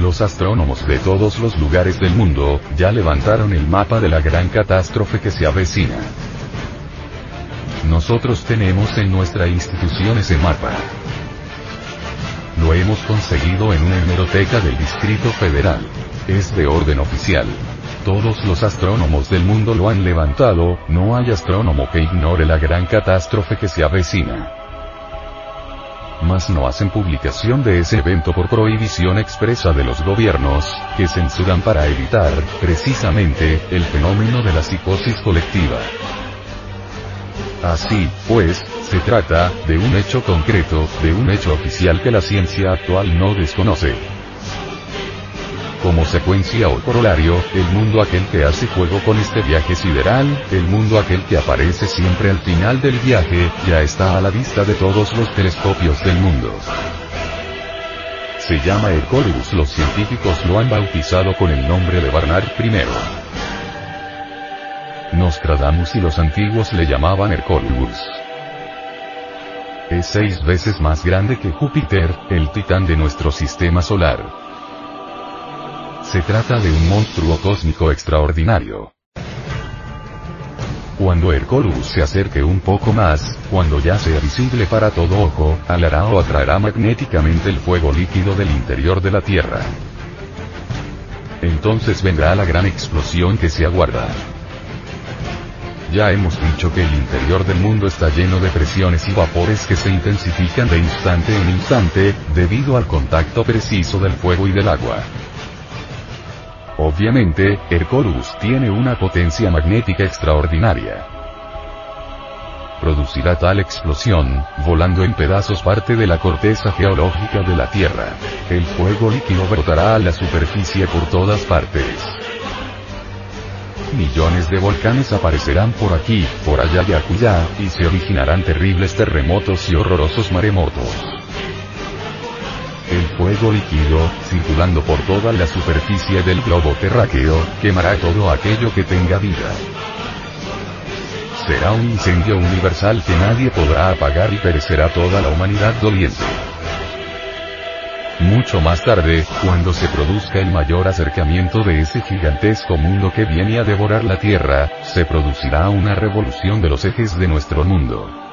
Los astrónomos de todos los lugares del mundo, ya levantaron el mapa de la gran catástrofe que se avecina. Nosotros tenemos en nuestra institución ese mapa. Lo hemos conseguido en una hemeroteca del Distrito Federal. Es de orden oficial. Todos los astrónomos del mundo lo han levantado, no hay astrónomo que ignore la gran catástrofe que se avecina. Mas no hacen publicación de ese evento por prohibición expresa de los gobiernos, que censuran para evitar, precisamente, el fenómeno de la psicosis colectiva. Así, pues, se trata, de un hecho concreto, de un hecho oficial que la ciencia actual no desconoce. Como secuencia o corolario, el mundo aquel que hace juego con este viaje sideral, el mundo aquel que aparece siempre al final del viaje, ya está a la vista de todos los telescopios del mundo. Se llama Hercolibus, los científicos lo han bautizado con el nombre de Barnard I. Nostradamus y los antiguos le llamaban Hercolibus. Es seis veces más grande que Júpiter, el titán de nuestro sistema solar. Se trata de un monstruo cósmico extraordinario. Cuando Hercolus se acerque un poco más, cuando ya sea visible para todo ojo, alará o atraerá magnéticamente el fuego líquido del interior de la Tierra. Entonces vendrá la gran explosión que se aguarda. Ya hemos dicho que el interior del mundo está lleno de presiones y vapores que se intensifican de instante en instante, debido al contacto preciso del fuego y del agua. Obviamente, Hercolus tiene una potencia magnética extraordinaria. Producirá tal explosión, volando en pedazos parte de la corteza geológica de la Tierra. El fuego líquido brotará a la superficie por todas partes. Millones de volcanes aparecerán por aquí, por allá y acullá, y se originarán terribles terremotos y horrorosos maremotos. El fuego líquido, circulando por toda la superficie del globo terráqueo, quemará todo aquello que tenga vida. Será un incendio universal que nadie podrá apagar y perecerá toda la humanidad doliente. Mucho más tarde, cuando se produzca el mayor acercamiento de ese gigantesco mundo que viene a devorar la Tierra, se producirá una revolución de los ejes de nuestro mundo.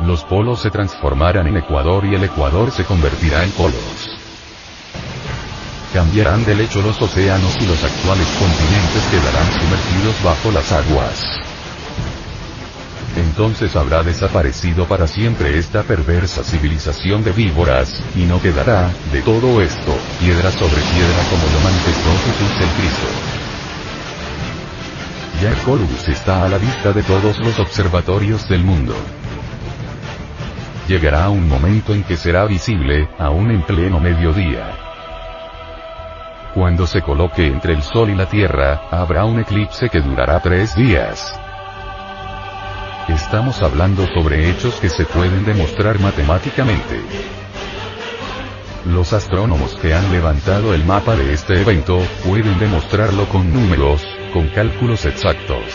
Los polos se transformarán en Ecuador y el Ecuador se convertirá en polos. Cambiarán de lecho los océanos y los actuales continentes quedarán sumergidos bajo las aguas. Entonces habrá desaparecido para siempre esta perversa civilización de víboras, y no quedará, de todo esto, piedra sobre piedra como lo manifestó Jesús el Cristo. Ya Colus está a la vista de todos los observatorios del mundo llegará un momento en que será visible, aún en pleno mediodía. Cuando se coloque entre el Sol y la Tierra, habrá un eclipse que durará tres días. Estamos hablando sobre hechos que se pueden demostrar matemáticamente. Los astrónomos que han levantado el mapa de este evento, pueden demostrarlo con números, con cálculos exactos.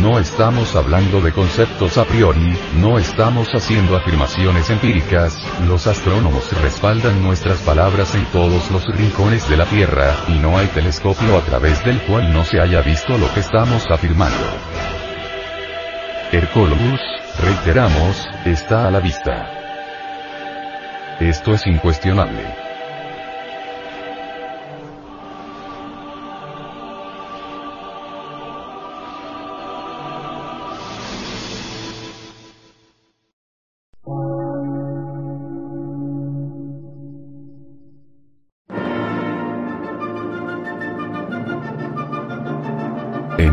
No estamos hablando de conceptos a priori, no estamos haciendo afirmaciones empíricas, los astrónomos respaldan nuestras palabras en todos los rincones de la Tierra, y no hay telescopio a través del cual no se haya visto lo que estamos afirmando. Hercolobus, reiteramos, está a la vista. Esto es incuestionable.